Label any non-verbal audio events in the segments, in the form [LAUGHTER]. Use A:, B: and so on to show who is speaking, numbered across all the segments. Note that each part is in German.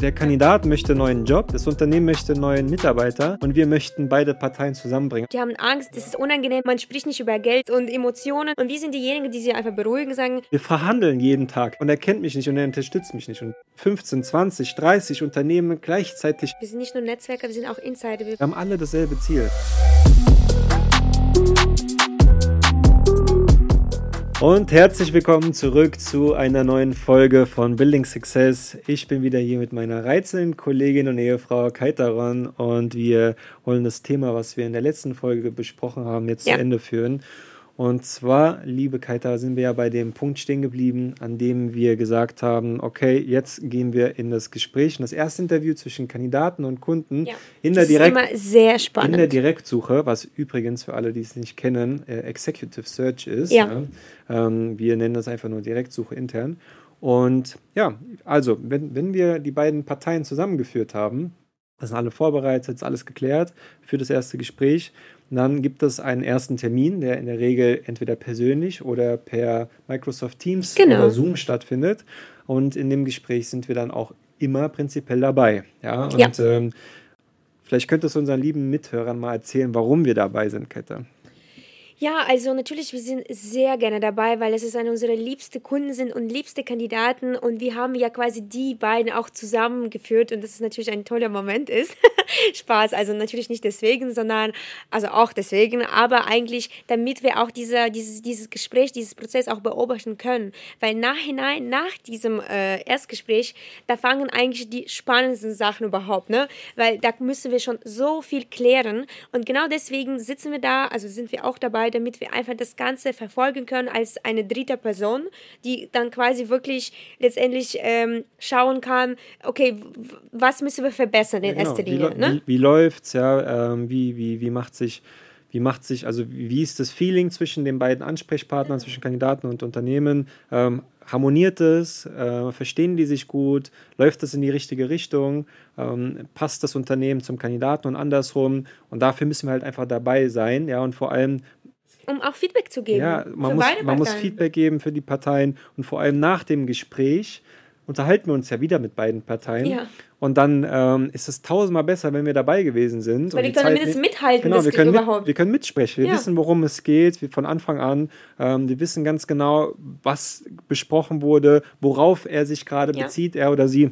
A: Der Kandidat möchte einen neuen Job, das Unternehmen möchte einen neuen Mitarbeiter und wir möchten beide Parteien zusammenbringen.
B: Die haben Angst, es ist unangenehm, man spricht nicht über Geld und Emotionen und wir sind diejenigen, die sie einfach beruhigen, sagen,
A: Wir verhandeln jeden Tag und er kennt mich nicht und er unterstützt mich nicht. Und 15, 20, 30 Unternehmen gleichzeitig,
B: wir sind nicht nur Netzwerker, wir sind auch Insider. Wir
A: wir haben alle dasselbe Ziel. Und herzlich willkommen zurück zu einer neuen Folge von Building Success. Ich bin wieder hier mit meiner reizenden Kollegin und Ehefrau Kaitaron und wir wollen das Thema, was wir in der letzten Folge besprochen haben, jetzt
B: Ja.
A: zu Ende führen. Und zwar, liebe Kaita, sind wir ja bei dem Punkt stehen geblieben, an dem wir gesagt haben, okay, jetzt gehen wir in das Gespräch, in das erste Interview zwischen Kandidaten und Kunden
B: Ja.
A: in der
B: das ist
A: Direkt
B: immer sehr
A: in der
B: spannend.
A: Direktsuche, was übrigens für alle, die es nicht kennen, äh, Executive Search ist.
B: Ja.
A: Ähm, wir nennen das einfach nur Direktsuche intern. Und ja, also, wenn, wenn wir die beiden Parteien zusammengeführt haben, das sind alle vorbereitet, ist alles geklärt für das erste Gespräch. Dann gibt es einen ersten Termin, der in der Regel entweder persönlich oder per Microsoft Teams
B: Genau.
A: oder Zoom stattfindet. Und in dem Gespräch sind wir dann auch immer prinzipiell dabei. Ja, und
B: Ja.
A: Ähm, Vielleicht könntest du unseren lieben Mithörern mal erzählen, warum wir dabei sind, Kette.
B: Ja, also natürlich, wir sind sehr gerne dabei, weil es ist eine unserer liebsten Kunden sind und liebste Kandidaten. Und wir haben ja quasi die beiden auch zusammengeführt. Und das ist natürlich ein toller Moment ist. [LAUGHS] Spaß, also natürlich nicht deswegen, sondern also auch deswegen, aber eigentlich, damit wir auch dieser, dieses, dieses Gespräch, dieses Prozess auch beobachten können, weil nachhinein, nach diesem äh, Erstgespräch, da fangen eigentlich die spannendsten Sachen überhaupt, ne? Weil da müssen wir schon so viel klären. Und genau deswegen sitzen wir da, also sind wir auch dabei, damit wir einfach das Ganze verfolgen können als eine dritte Person, die dann quasi wirklich letztendlich ähm, schauen kann, okay, was müssen wir verbessern in
A: Ja, genau.
B: erster
A: wie,
B: Linie,
A: läu-
B: ne?
A: wie, wie läuft's, ja, ähm, wie, wie, wie macht sich, wie macht sich, also wie wie ist das Feeling zwischen den beiden Ansprechpartnern, zwischen Kandidaten und Unternehmen? Ähm, harmoniert es? Äh, verstehen die sich gut? Läuft es in die richtige Richtung? Ähm, passt das Unternehmen zum Kandidaten und andersrum? Und dafür müssen wir halt einfach dabei sein, ja, und vor allem
B: Um auch Feedback zu geben.
A: Ja, man, muss, man muss. Feedback geben für die Parteien und vor allem nach dem Gespräch unterhalten wir uns ja wieder mit beiden Parteien.
B: Ja.
A: Und dann ähm, ist es tausendmal besser, wenn wir dabei gewesen sind.
B: Weil
A: und
B: wir können mindestens
A: nicht-
B: mithalten,
A: Genau, wir können, mit, wir können mitsprechen. Wir
B: Ja.
A: wissen, worum es geht, wie von Anfang an. Ähm, wir wissen ganz genau, was besprochen wurde, worauf er sich gerade
B: Ja.
A: bezieht, er oder sie.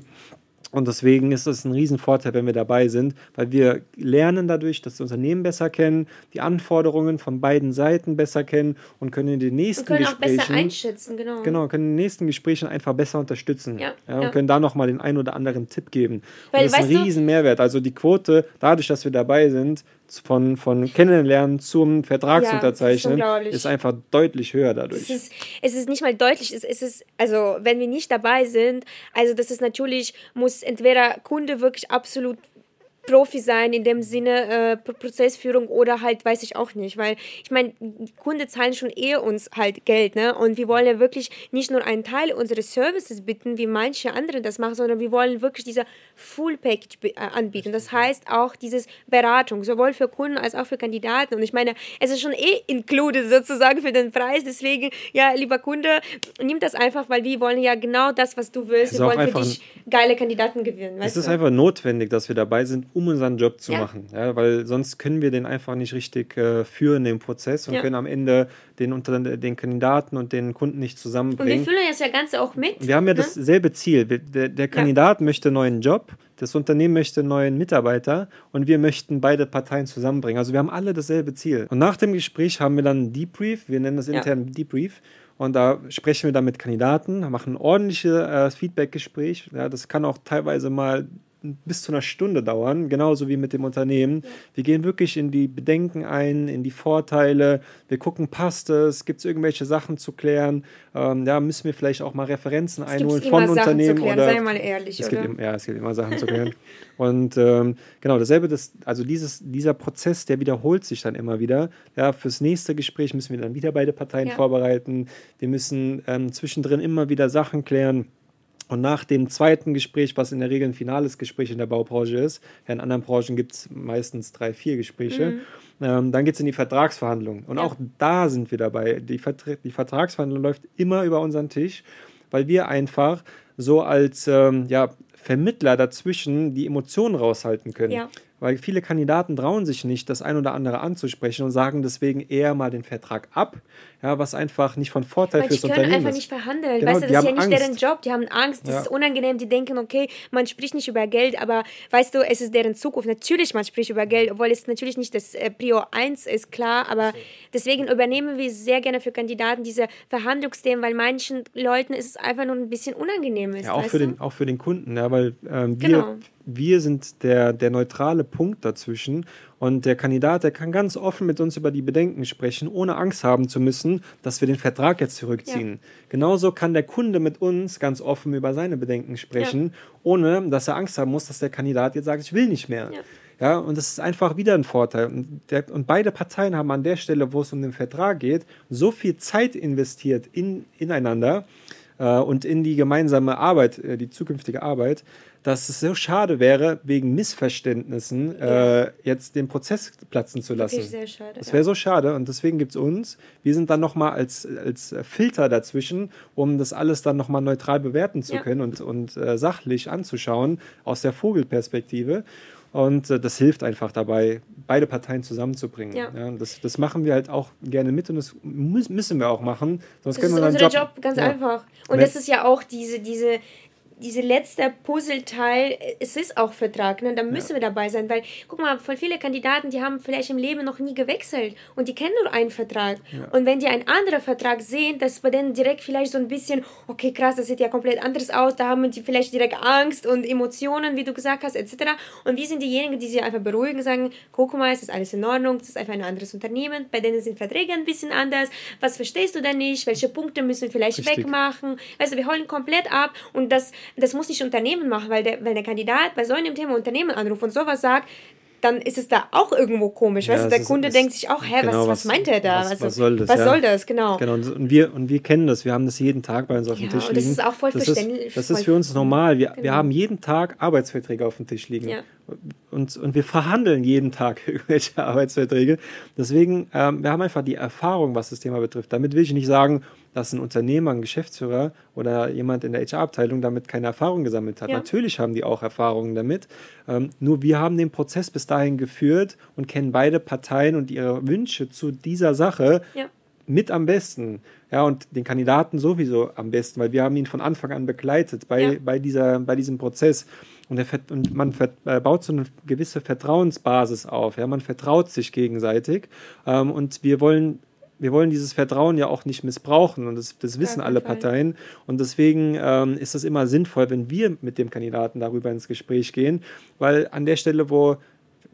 A: Und deswegen ist es ein Riesenvorteil, wenn wir dabei sind, weil wir lernen dadurch, dass das Unternehmen besser kennen, die Anforderungen von beiden Seiten besser kennen und können in den nächsten
B: Wir können auch
A: Gesprächen
B: besser einschätzen, genau.
A: Genau, können in den nächsten Gesprächen einfach besser unterstützen.
B: Ja,
A: und
B: ja.
A: können da nochmal den einen oder anderen Tipp geben.
B: Weil,
A: und das ist ein
B: weißt du-
A: riesen Mehrwert. Also die Quote, dadurch, dass wir dabei sind, von, von Kennenlernen zum Vertragsunterzeichnen,
B: Ja, ist
A: ist einfach deutlich höher dadurch.
B: Es ist, es ist nicht mal deutlich, es, es ist, also wenn wir nicht dabei sind, also das ist natürlich, muss entweder Kunde wirklich absolut Profi sein in dem Sinne äh, Pro- Prozessführung oder halt weiß ich auch nicht, weil ich meine, Kunde zahlen schon eher uns halt Geld, ne? Und wir wollen ja wirklich nicht nur einen Teil unseres Services bieten, wie manche andere das machen, sondern wir wollen wirklich dieser Full Package äh, anbieten. Das heißt auch dieses Beratung, sowohl für Kunden als auch für Kandidaten. Und ich meine, es ist schon eh included sozusagen für den Preis. Deswegen, ja, lieber Kunde, nimm das einfach, weil wir wollen ja genau das, was du willst. Wir wollen für dich geile Kandidaten gewinnen.
A: Es ist
B: du?
A: einfach notwendig, dass wir dabei sind, um unseren Job zu
B: Ja.
A: machen. Ja, weil sonst können wir den einfach nicht richtig äh, führen, den Prozess, und
B: Ja.
A: können am Ende den, unter, den Kandidaten und den Kunden nicht
B: Und wir
A: zusammenbringen.
B: fühlen das ja Ganze auch mit.
A: Wir haben ja
B: ne?
A: dasselbe Ziel. Der, der Kandidat möchte einen neuen Job, das Unternehmen möchte einen neuen Mitarbeiter und wir möchten beide Parteien zusammenbringen. Also wir haben alle dasselbe Ziel. Und nach dem Gespräch haben wir dann einen Debrief, wir nennen das intern Debrief. Und da sprechen wir dann mit Kandidaten, machen ein ordentliches äh, Feedback-Gespräch. Ja, das kann auch teilweise mal bis zu einer Stunde dauern, genauso wie mit dem Unternehmen. Wir gehen wirklich in die Bedenken ein, in die Vorteile. Wir gucken, passt es, gibt es irgendwelche Sachen zu klären. Ähm, ja, müssen wir vielleicht auch mal Referenzen
B: Es gibt
A: einholen
B: immer
A: von
B: Sachen
A: Unternehmen
B: zu klären,
A: oder
B: sei mal ehrlich,
A: es
B: oder?
A: gibt, ja, es gibt immer Sachen zu klären. [LAUGHS] Und ähm, genau, dasselbe, das, also dieses, dieser Prozess, der wiederholt sich dann immer wieder. Ja, fürs nächste Gespräch müssen wir dann wieder beide Parteien
B: Ja.
A: vorbereiten. Wir müssen ähm, zwischendrin immer wieder Sachen klären. Und nach dem zweiten Gespräch, was in der Regel ein finales Gespräch in der Baubranche ist, ja, in anderen Branchen gibt es meistens drei, vier Gespräche, ähm, dann geht es in die Vertragsverhandlung. Und
B: Ja.
A: auch da sind wir dabei. Die, Vertra die Vertragsverhandlung läuft immer über unseren Tisch, weil wir einfach so als ähm, ja, Vermittler dazwischen die Emotionen raushalten können.
B: Ja.
A: Weil viele Kandidaten trauen sich nicht, das ein oder andere anzusprechen und sagen deswegen eher mal den Vertrag ab, ja, was einfach nicht von Vorteil fürs
B: können
A: Unternehmen
B: einfach
A: ist.
B: nicht verhandeln.
A: Genau,
B: weißt du,
A: die
B: das ist ja nicht
A: Angst.
B: deren Job. Die haben Angst, das
A: Ja.
B: ist unangenehm. Die denken, okay, man spricht nicht über Geld, aber weißt du, es ist deren Zukunft. Natürlich, man spricht über Geld, obwohl es natürlich nicht das äh, Prio 1 ist, klar. Aber deswegen übernehmen wir sehr gerne für Kandidaten diese Verhandlungsthemen, weil manchen Leuten ist es einfach nur ein bisschen unangenehm. Ist,
A: Ja, auch für,
B: du?
A: den, auch für den Kunden, ja, weil ähm, wir,
B: Genau.
A: Wir sind der, der neutrale Punkt dazwischen und der Kandidat, der kann ganz offen mit uns über die Bedenken sprechen, ohne Angst haben zu müssen, dass wir den Vertrag jetzt zurückziehen. Genauso kann der Kunde mit uns ganz offen über seine Bedenken sprechen, ohne dass er Angst haben muss, dass der Kandidat jetzt sagt, ich will nicht mehr.
B: Ja.
A: Ja, und das ist einfach wieder ein Vorteil. Und, der, und beide Parteien haben an der Stelle, wo es um den Vertrag geht, so viel Zeit investiert in, ineinander und in die gemeinsame Arbeit, äh, die zukünftige Arbeit, dass es so schade wäre, wegen Missverständnissen äh, jetzt den Prozess platzen zu lassen.
B: Wirklich sehr schade.
A: Das
B: ja.
A: wäre so schade und deswegen gibt es uns. Wir sind dann nochmal als, als Filter dazwischen, um das alles dann nochmal neutral bewerten zu
B: Ja.
A: können und, und äh, sachlich anzuschauen aus der Vogelperspektive. Und äh, das hilft einfach dabei, beide Parteien zusammenzubringen.
B: Ja.
A: und das, das machen wir halt auch gerne mit und das müssen wir auch machen. Sonst
B: Das
A: können
B: ist
A: wir unseren
B: unser
A: Job,
B: Job, ganz
A: ja.
B: einfach. Und
A: Wenn-
B: das ist ja auch diese, diese, diese letzte Puzzleteil, es ist auch Vertrag, ne? da müssen wir dabei sein, weil, guck mal, voll viele Kandidaten, die haben vielleicht im Leben noch nie gewechselt und die kennen nur einen Vertrag. Und wenn die einen anderen Vertrag sehen, das ist bei denen direkt vielleicht so ein bisschen, okay, krass, das sieht ja komplett anders aus, da haben die vielleicht direkt Angst und Emotionen, wie du gesagt hast, etc. Und wir sind diejenigen, die sie einfach beruhigen, sagen, guck mal, es ist alles in Ordnung, es ist einfach ein anderes Unternehmen, bei denen sind Verträge ein bisschen anders, was verstehst du denn nicht, welche Punkte müssen wir vielleicht
A: Richtig.
B: wegmachen, du, wir holen komplett ab und das, das muss nicht Unternehmen machen, weil der, wenn der Kandidat bei so einem Thema Unternehmen anruft und sowas sagt, dann ist es da auch irgendwo komisch,
A: Ja,
B: weißt du, der
A: ist-
B: Kunde
A: es-
B: denkt sich auch, hä,
A: genau,
B: was, was meint er da?
A: was-
B: Also,
A: was soll das,
B: Was
A: ja.
B: soll das, genau.
A: Genau, und wir, und wir kennen das, wir haben das jeden Tag bei uns auf dem
B: Ja,
A: Tisch
B: und
A: liegen.
B: das ist auch voll
A: das
B: verständlich,
A: Ist, das ist für uns normal. Wir, wir
B: Genau.
A: haben jeden Tag Arbeitsverträge auf dem Tisch liegen. Und, und wir verhandeln jeden Tag [LAUGHS] irgendwelche Arbeitsverträge. Deswegen, ähm, wir haben einfach die Erfahrung, was das Thema betrifft. Damit will ich nicht sagen, dass ein Unternehmer, ein Geschäftsführer oder jemand in der HR-Abteilung damit keine Erfahrung gesammelt hat.
B: Ja.
A: Natürlich haben die auch Erfahrungen damit. Ähm, nur wir haben den Prozess bis dahin geführt und kennen beide Parteien und ihre Wünsche zu dieser Sache
B: Ja.
A: mit am besten. Ja, und den Kandidaten sowieso am besten, weil wir haben ihn von Anfang an begleitet bei,
B: Ja.
A: bei, dieser, bei diesem Prozess. Und, der, und man äh, baut so eine gewisse Vertrauensbasis auf. Ja? Man vertraut sich gegenseitig. Ähm, und wir wollen, wir wollen dieses Vertrauen ja auch nicht missbrauchen. Und das, das wissen alle
B: Fall.
A: Parteien. Und deswegen ähm, ist es immer sinnvoll, wenn wir mit dem Kandidaten darüber ins Gespräch gehen. Weil an der Stelle, wo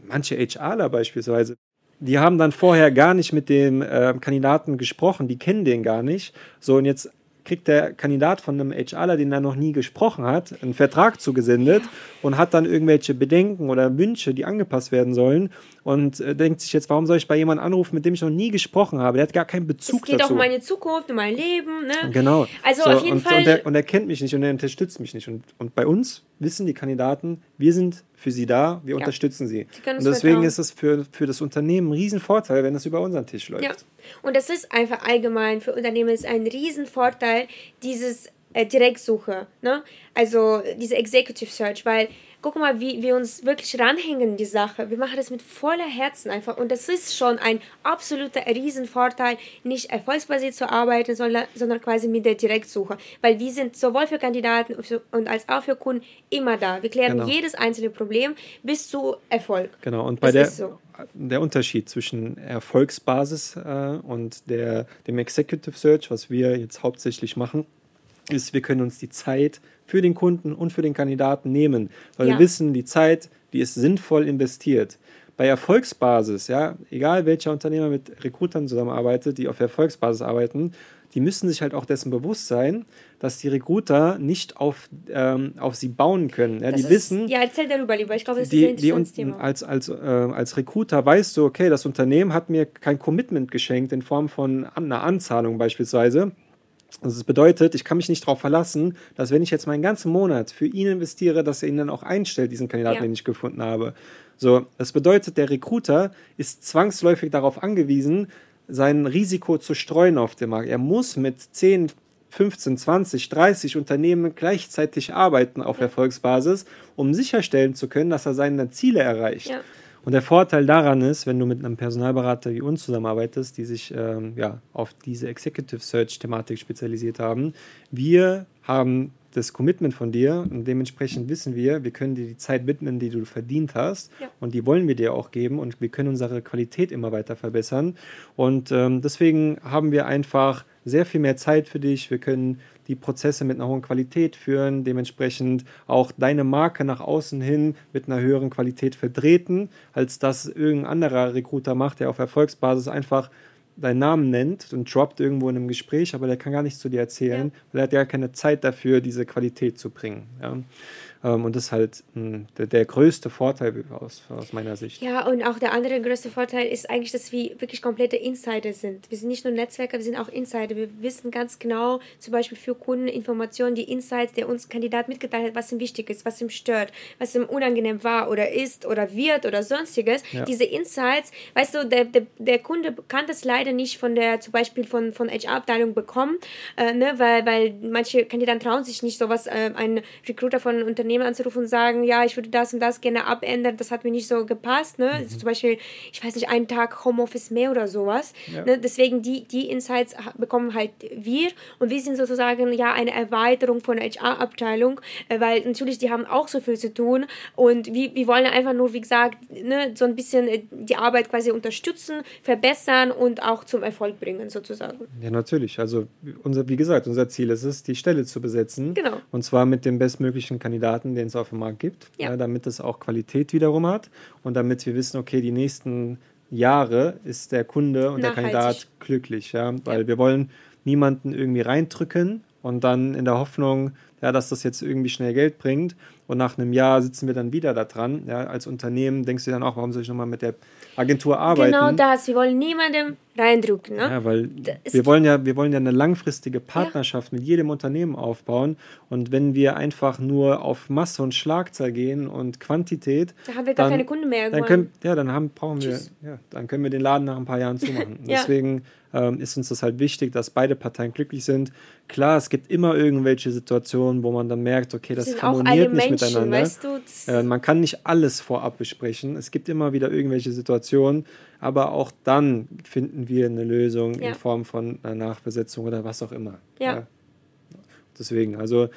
A: manche HRler beispielsweise die haben dann vorher gar nicht mit dem äh, Kandidaten gesprochen, die kennen den gar nicht. So, und jetzt kriegt der Kandidat von einem HRler, den er noch nie gesprochen hat, einen Vertrag zugesendet und hat dann irgendwelche Bedenken oder Wünsche, die angepasst werden sollen und äh, denkt sich jetzt, warum soll ich bei jemandem anrufen, mit dem ich noch nie gesprochen habe? Der hat gar keinen
B: Es
A: Bezug
B: geht auch
A: dazu.
B: um meine Zukunft, um mein Leben, ne?
A: Genau.
B: Also
A: So,
B: auf jeden
A: und,
B: Fall.
A: Und er, und er kennt mich nicht und er unterstützt mich nicht. Und, und bei uns wissen die Kandidaten, wir sind für sie da, wir unterstützen sie. Und deswegen
B: vertrauen.
A: ist es für, für das Unternehmen ein Riesenvorteil, wenn es über unseren Tisch läuft.
B: Ja, und das ist einfach allgemein für Unternehmen ist ein Riesenvorteil, dieses äh, Direktsuche, ne? also diese Executive Search, weil guck mal, wie wir uns wirklich ranhängen die Sache. Wir machen das mit voller Herzen einfach und das ist schon ein absoluter Riesenvorteil, nicht erfolgsbasiert zu arbeiten, sondern, sondern quasi mit der Direktsuche, weil wir sind sowohl für Kandidaten und als auch für Kunden immer da. Wir klären
A: Genau.
B: jedes einzelne Problem bis zu Erfolg.
A: Genau, und bei
B: Das
A: der,
B: so.
A: der Unterschied zwischen Erfolgsbasis äh, und der, dem Executive Search, was wir jetzt hauptsächlich machen, ist, wir können uns die Zeit für den Kunden und für den Kandidaten nehmen, weil
B: Ja.
A: wir wissen, die Zeit, die ist sinnvoll investiert. Bei Erfolgsbasis, ja, egal welcher Unternehmer mit Recruitern zusammenarbeitet, die auf Erfolgsbasis arbeiten, die müssen sich halt auch dessen bewusst sein, dass die Recruiter nicht auf, ähm, auf sie bauen können. Ja,
B: Das
A: die
B: ist,
A: wissen,
B: Ja, erzähl darüber lieber. Ich glaube, das ist ein
A: die, die
B: interessantes Thema.
A: als, als, äh, als Recruiter weißt du, okay, das Unternehmen hat mir kein Commitment geschenkt in Form von einer Anzahlung beispielsweise. Also das bedeutet, ich kann mich nicht darauf verlassen, dass wenn ich jetzt meinen ganzen Monat für ihn investiere, dass er ihn dann auch einstellt, diesen Kandidaten,
B: Ja.
A: den ich gefunden habe. So, das bedeutet, der Recruiter ist zwangsläufig darauf angewiesen, sein Risiko zu streuen auf dem Markt. Er muss mit 10, 15, 20, 30 Unternehmen gleichzeitig arbeiten auf Erfolgsbasis, um sicherstellen zu können, dass er seine Ziele erreicht. Ja. Und der Vorteil daran ist, wenn du mit einem Personalberater wie uns zusammenarbeitest, die sich ähm, ja, auf diese Executive Search-Thematik spezialisiert haben, wir haben das Commitment von dir und dementsprechend wissen wir, wir können dir die Zeit widmen, die du verdient hast ja. und die wollen wir dir auch geben und wir können unsere Qualität immer weiter verbessern und ähm, deswegen haben wir einfach sehr viel mehr Zeit für dich. Wir können die Prozesse mit einer hohen Qualität führen, dementsprechend auch deine Marke nach außen hin mit einer höheren Qualität vertreten, als das irgendein anderer Recruiter macht, der auf Erfolgsbasis einfach deinen Namen nennt und droppt irgendwo in einem Gespräch, aber der kann gar nichts zu dir erzählen, ja. weil er hat ja keine Zeit dafür, diese Qualität zu bringen. Ja. Ähm, und das ist halt hm, der, der, größte Vorteil aus, aus meiner Sicht.
B: Ja, und auch der andere größte Vorteil ist eigentlich, dass wir wirklich komplette Insider sind. Wir sind nicht nur Netzwerker, wir sind auch Insider. Wir wissen ganz genau, zum Beispiel für Kunden Informationen, die Insights, der uns Kandidat mitgeteilt hat, was ihm wichtig ist, was ihm stört, was ihm unangenehm war oder ist oder wird oder sonstiges. Ja. Diese Insights, weißt du, der, der, der Kunde kann das leider nicht von der, zum Beispiel von, von HR-Abteilung bekommen, äh, ne, weil, weil manche Kandidaten trauen sich nicht, sowas, äh, ein Recruiter von Unternehmen Unternehmen anzurufen und sagen, ja, ich würde das und das gerne abändern, das hat mir nicht so gepasst. Ne? Mhm. Zum Beispiel, ich weiß nicht, einen Tag Homeoffice mehr oder sowas. Ja. Ne? Deswegen die, die Insights bekommen halt wir und wir sind sozusagen ja eine Erweiterung von der HR-Abteilung, äh, weil natürlich die haben auch so viel zu tun und wir, wir wollen einfach nur, wie gesagt, ne, so ein bisschen äh, die Arbeit quasi unterstützen, verbessern und auch zum Erfolg bringen sozusagen.
A: Ja, natürlich. Also unser, wie gesagt, unser Ziel ist es, die Stelle zu besetzen. Genau. Und zwar mit dem bestmöglichen Kandidaten Kandidaten, den es auf dem Markt gibt, ja. Ja, damit es auch Qualität wiederum hat und damit wir wissen, okay, die nächsten Jahre ist der Kunde und der Kandidat glücklich, ja, weil wir wollen niemanden irgendwie reindrücken und dann in der Hoffnung, ja, dass das jetzt irgendwie schnell Geld bringt und nach einem Jahr sitzen wir dann wieder da dran. Ja, als Unternehmen denkst du dann auch, warum soll ich nochmal mit der Agentur arbeiten?
B: Genau das, wir wollen niemandem reindrücken. Ne?
A: Ja, weil wir wollen ja, wir wollen ja eine langfristige Partnerschaft ja. mit jedem Unternehmen aufbauen und wenn wir einfach nur auf Masse und Schlagzahl gehen und Quantität,
B: da haben wir gar dann, keine Kunden mehr.
A: Dann können, ja, dann haben, brauchen Tschüss. wir, ja, dann können wir den Laden nach ein paar Jahren zumachen. [LAUGHS] ja. Deswegen ähm, ist uns das halt wichtig, dass beide Parteien glücklich sind. Klar, es gibt immer irgendwelche Situationen, wo man dann merkt, okay, das, harmoniert nicht Menschen, miteinander. Weißt du, äh, man kann nicht alles vorab besprechen. Es gibt immer wieder irgendwelche Situationen, aber auch dann finden wir eine Lösung ja. in Form von einer Nachbesetzung oder was auch immer. Ja. ja. Deswegen, also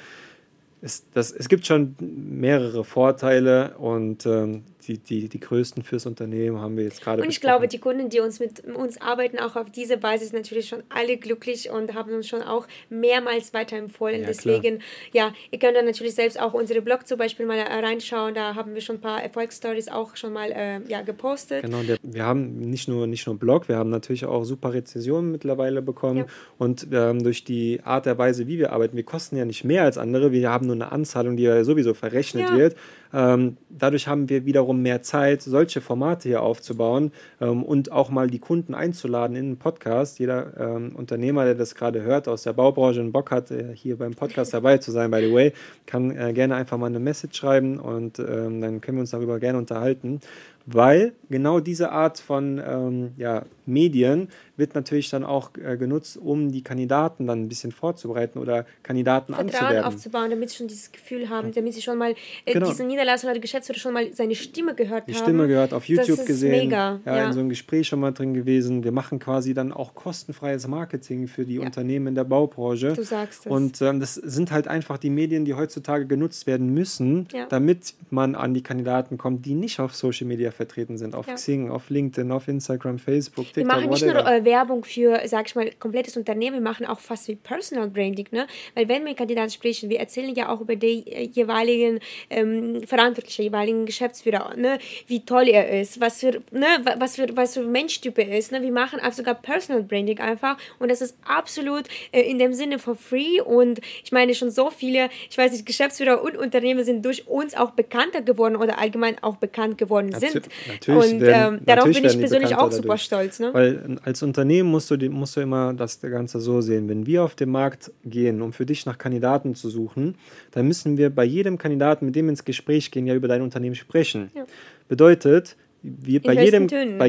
A: es, das, es gibt schon mehrere Vorteile und ähm, die, die, die größten fürs Unternehmen haben wir jetzt gerade.
B: Und ich besprochen. glaube, die Kunden, die uns mit uns arbeiten, auch auf diese Basis natürlich schon alle glücklich und haben uns schon auch mehrmals weiterempfohlen. Ja, Deswegen, klar. ja, ihr könnt dann natürlich selbst auch unsere Blog zum Beispiel mal reinschauen. Da haben wir schon ein paar Erfolgsstories auch schon mal äh, ja, gepostet.
A: Genau, der, wir haben nicht nur, nicht nur Blog, wir haben natürlich auch super Rezensionen mittlerweile bekommen. Ja. Und ähm, durch die Art der Weise, wie wir arbeiten, wir kosten ja nicht mehr als andere. Wir haben nur eine Anzahlung, die ja sowieso verrechnet ja. wird. Ähm, dadurch haben wir wiederum mehr Zeit, solche Formate hier aufzubauen ähm, und auch mal die Kunden einzuladen in den Podcast. Jeder ähm, Unternehmer, der das gerade hört aus der Baubranche und Bock hat, äh, hier beim Podcast [LAUGHS] dabei zu sein, by the way, kann äh, gerne einfach mal eine Message schreiben und dann können wir uns darüber gerne unterhalten weil genau diese Art von ähm, ja, Medien wird natürlich dann auch äh, genutzt, um die Kandidaten dann ein bisschen vorzubereiten oder Kandidaten Vertrauen anzuwerben.
B: aufzubauen, damit sie schon dieses Gefühl haben, damit sie schon mal äh, genau. diesen Niederlassung oder Geschäftsführer schon mal seine Stimme gehört
A: die
B: haben.
A: Die Stimme gehört, auf YouTube gesehen, mega, ja, ja, in so einem Gespräch schon mal drin gewesen. Wir machen quasi dann auch kostenfreies Marketing für die ja. Unternehmen in der Baubranche. Du sagst es. Und ähm, das sind halt einfach die Medien, die heutzutage genutzt werden müssen, ja. damit man an die Kandidaten kommt, die nicht auf Social Media vertreten sind, auf Xing, auf LinkedIn, auf Instagram, Facebook,
B: TikTok, Wir machen nicht whatever. nur äh, Werbung für, sag ich mal, komplettes Unternehmen, wir machen auch fast wie Personal Branding, ne? Weil wenn wir mit Kandidaten sprechen, wir erzählen ja auch über die äh, jeweiligen ähm, Verantwortlichen, jeweiligen Geschäftsführer, ne? Wie toll er ist, was für, ne? Was für, was für Menschtyp er ist, ne? Wir machen auch sogar Personal Branding einfach und das ist absolut äh, in dem Sinne for free und ich meine schon so viele, ich weiß nicht, Geschäftsführer und Unternehmen sind durch uns auch bekannter geworden oder allgemein auch bekannt geworden sind. Natürlich und werden, ähm, darauf bin ich persönlich auch super stolz. Ne?
A: Weil als Unternehmen musst du, musst du immer das Ganze so sehen. Wenn wir auf den Markt gehen, um für dich nach Kandidaten zu suchen, dann müssen wir bei jedem Kandidaten, mit dem ins Gespräch gehen, ja über dein Unternehmen sprechen. Ja. Bedeutet, wir bei jedem, bei,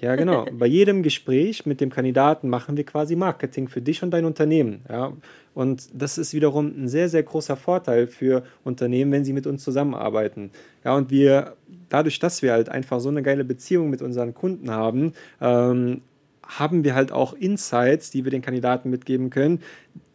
A: ja genau, [LAUGHS] bei jedem Gespräch mit dem Kandidaten machen wir quasi Marketing für dich und dein Unternehmen. Ja? Und das ist wiederum ein sehr, sehr großer Vorteil für Unternehmen, wenn sie mit uns zusammenarbeiten. Ja, und wir, dadurch, dass wir halt einfach so eine geile Beziehung mit unseren Kunden haben, ähm, haben wir halt auch Insights, die wir den Kandidaten mitgeben können,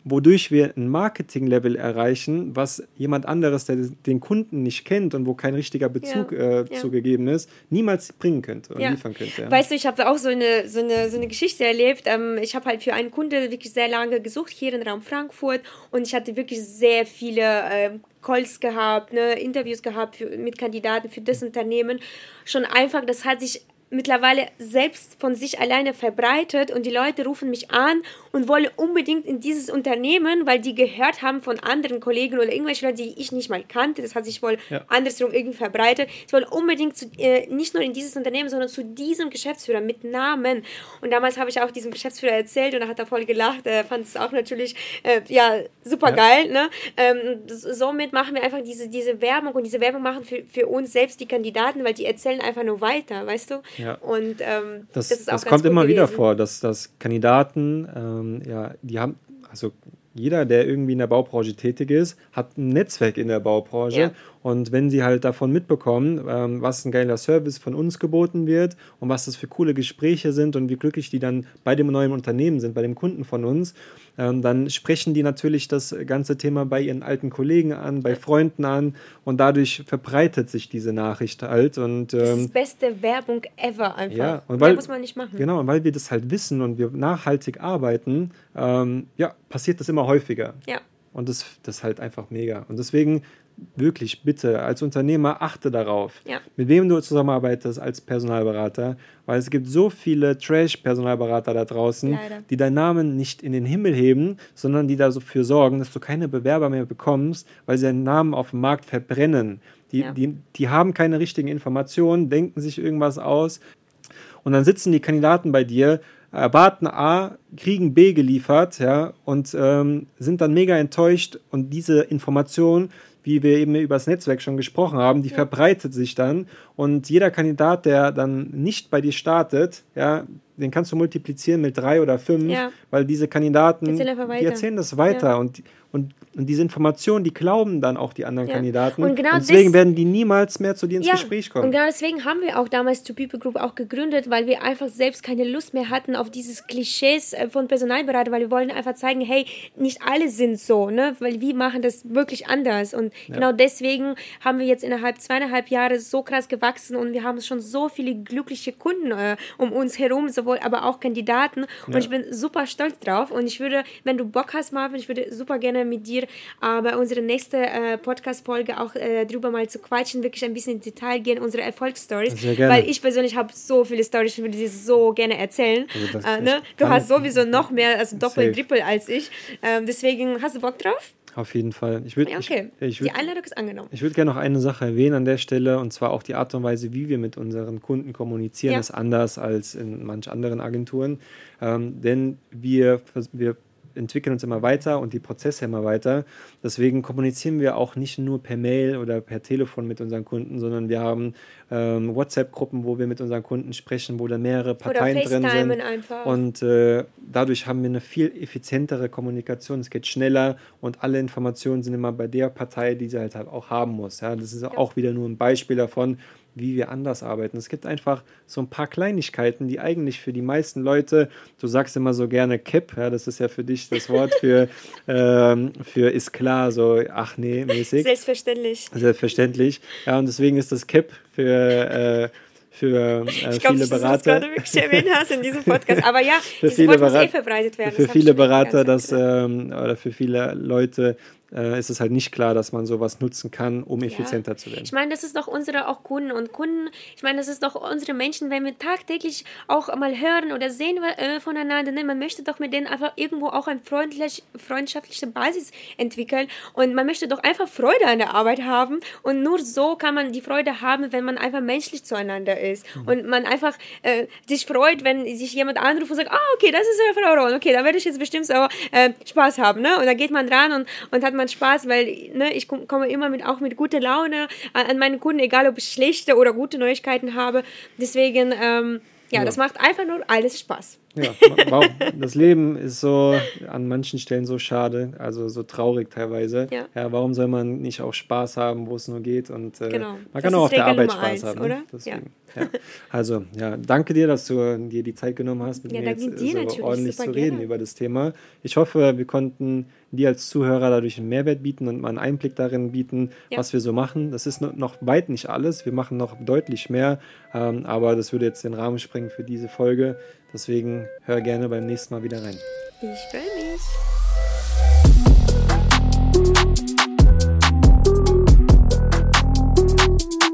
A: wodurch wir ein Marketing-Level erreichen, was jemand anderes, der den Kunden nicht kennt und wo kein richtiger Bezug ja, äh, ja. zugegeben ist, niemals bringen könnte und
B: ja.
A: liefern könnte.
B: Weißt du, ich habe auch so eine, so, eine, so eine Geschichte erlebt. Ähm, ich habe halt für einen Kunde wirklich sehr lange gesucht, hier im Raum Frankfurt und ich hatte wirklich sehr viele äh, Calls gehabt, ne, Interviews gehabt für, mit Kandidaten für das Unternehmen. Schon einfach, das hat sich mittlerweile selbst von sich alleine verbreitet und die Leute rufen mich an und wollen unbedingt in dieses Unternehmen, weil die gehört haben von anderen Kollegen oder irgendwelche Leute, die ich nicht mal kannte. Das hat sich wohl ja. andersrum irgendwie verbreitet. Sie wollen unbedingt zu, äh, nicht nur in dieses Unternehmen, sondern zu diesem Geschäftsführer mit Namen. Und damals habe ich auch diesem Geschäftsführer erzählt und er hat da voll gelacht. Er fand es auch natürlich äh, ja super ja. geil. Ne? Ähm, somit machen wir einfach diese, diese Werbung und diese Werbung machen für, für uns selbst die Kandidaten, weil die erzählen einfach nur weiter, weißt du? Ja. Und ähm,
A: das, das, das kommt immer gewesen. wieder vor, dass, dass Kandidaten, ähm, ja, die haben, also jeder, der irgendwie in der Baubranche tätig ist, hat ein Netzwerk in der Baubranche. Ja. Und wenn sie halt davon mitbekommen, ähm, was ein geiler Service von uns geboten wird und was das für coole Gespräche sind und wie glücklich die dann bei dem neuen Unternehmen sind, bei dem Kunden von uns, ähm, dann sprechen die natürlich das ganze Thema bei ihren alten Kollegen an, bei Freunden an und dadurch verbreitet sich diese Nachricht halt. Und, ähm, das
B: ist beste Werbung ever einfach.
A: Ja, und weil, muss man nicht machen. Genau, und weil wir das halt wissen und wir nachhaltig arbeiten, ähm, ja, passiert das immer häufiger. Ja. Und das, das ist halt einfach mega. Und deswegen wirklich bitte als Unternehmer achte darauf, ja. mit wem du zusammenarbeitest als Personalberater, weil es gibt so viele Trash-Personalberater da draußen, Leider. die deinen Namen nicht in den Himmel heben, sondern die dafür sorgen, dass du keine Bewerber mehr bekommst, weil sie deinen Namen auf dem Markt verbrennen. Die, ja. die, die haben keine richtigen Informationen, denken sich irgendwas aus und dann sitzen die Kandidaten bei dir erwarten A, kriegen B geliefert, ja, und ähm, sind dann mega enttäuscht und diese Information wie wir eben über das Netzwerk schon gesprochen haben, die ja. verbreitet sich dann und jeder Kandidat, der dann nicht bei dir startet, ja, den kannst du multiplizieren mit drei oder fünf, ja. weil diese Kandidaten, Erzähl die erzählen das weiter ja. und, und, und diese Informationen, die glauben dann auch die anderen ja. Kandidaten. Und, genau und deswegen werden die niemals mehr zu dir ins Gespräch kommen.
B: Und genau deswegen haben wir auch damals To People Group auch gegründet, weil wir einfach selbst keine Lust mehr hatten auf dieses Klischees äh, von Personalberater, weil wir wollen einfach zeigen, hey, nicht alle sind so, ne? Weil wir machen das wirklich anders. Und genau deswegen haben wir jetzt innerhalb zweieinhalb Jahre so krass gewachsen und wir haben schon so viele glückliche Kunden äh, um uns herum, sowohl aber auch Kandidaten. Und ja. ich bin super stolz drauf. Und ich würde, wenn du Bock hast, Marvin, ich würde super gerne mit dir äh, bei unserer nächsten äh, Podcast-Folge auch äh, drüber mal zu quatschen, wirklich ein bisschen in Detail gehen, unsere Erfolgsstories. Weil ich persönlich habe so viele Stories, ich würde sie so gerne erzählen. Also äh, ne? Du hast sowieso noch mehr, also doppelt, trippel als ich. Ähm, deswegen hast du Bock drauf?
A: Auf jeden Fall. Ich würd,
B: okay, ich, ich würd, die Einladung ist angenommen.
A: Ich würde gerne noch eine Sache erwähnen an der Stelle, und zwar auch die Art und Weise, wie wir mit unseren Kunden kommunizieren, ja. ist anders als in manch anderen Agenturen. Ähm, denn wir, wir entwickeln uns immer weiter und die Prozesse immer weiter. Deswegen kommunizieren wir auch nicht nur per Mail oder per Telefon mit unseren Kunden, sondern wir haben ähm, WhatsApp-Gruppen, wo wir mit unseren Kunden sprechen, wo da mehrere Parteien drin sind. Einfach. Und äh, dadurch haben wir eine viel effizientere Kommunikation. Es geht schneller und alle Informationen sind immer bei der Partei, die sie halt, halt auch haben muss. Ja? Das ist ja. auch wieder nur ein Beispiel davon, wie wir anders arbeiten. Es gibt einfach so ein paar Kleinigkeiten, die eigentlich für die meisten Leute, du sagst immer so gerne Cap, ja, das ist ja für dich das Wort für, [LAUGHS] ähm, für ist klar, so ach nee, mäßig.
B: Selbstverständlich.
A: Selbstverständlich. Ja, und deswegen ist das Cap für äh, für äh, ich glaub, viele Berater. Ich glaube,
B: dass du wirklich erwähnt hast in diesem Podcast. Aber ja, [LAUGHS] für viele Wort Berater, muss eh verbreitet werden.
A: Für viele Berater, das, ähm, oder für viele Leute äh, ist es halt nicht klar, dass man sowas nutzen kann, um effizienter ja. zu werden.
B: Ich meine, das ist doch unsere auch Kunden und Kunden, ich meine, das ist doch unsere Menschen, wenn wir tagtäglich auch mal hören oder sehen äh, voneinander, ne? man möchte doch mit denen einfach irgendwo auch eine freundlich, freundschaftliche Basis entwickeln und man möchte doch einfach Freude an der Arbeit haben und nur so kann man die Freude haben, wenn man einfach menschlich zueinander ist mhm. und man einfach äh, sich freut, wenn sich jemand anruft und sagt, ah, okay, das ist ja Frau Ron, okay, da werde ich jetzt bestimmt so äh, Spaß haben, ne? Und da geht man dran und, und hat man man Spaß, weil ne, ich komme immer mit, auch mit guter Laune an meine Kunden, egal ob ich schlechte oder gute Neuigkeiten habe. Deswegen, ähm, ja, ja, das macht einfach nur alles Spaß.
A: Ja, das Leben ist so an manchen Stellen so schade, also so traurig teilweise. Ja. ja warum soll man nicht auch Spaß haben, wo es nur geht? Und äh, genau. man kann das auch auf der Arbeit Spaß eins, haben. Ne? Oder? Ja. ja. Also, ja, danke dir, dass du dir die Zeit genommen hast, mit mir jetzt so ordentlich zu reden gerne. über das Thema. Ich hoffe, wir konnten dir als Zuhörer dadurch einen Mehrwert bieten und mal einen Einblick darin bieten, was wir so machen. Das ist noch weit nicht alles. Wir machen noch deutlich mehr, ähm, aber das würde jetzt den Rahmen sprengen für diese Folge. Deswegen hör gerne beim nächsten Mal wieder rein.
B: Ich freue mich.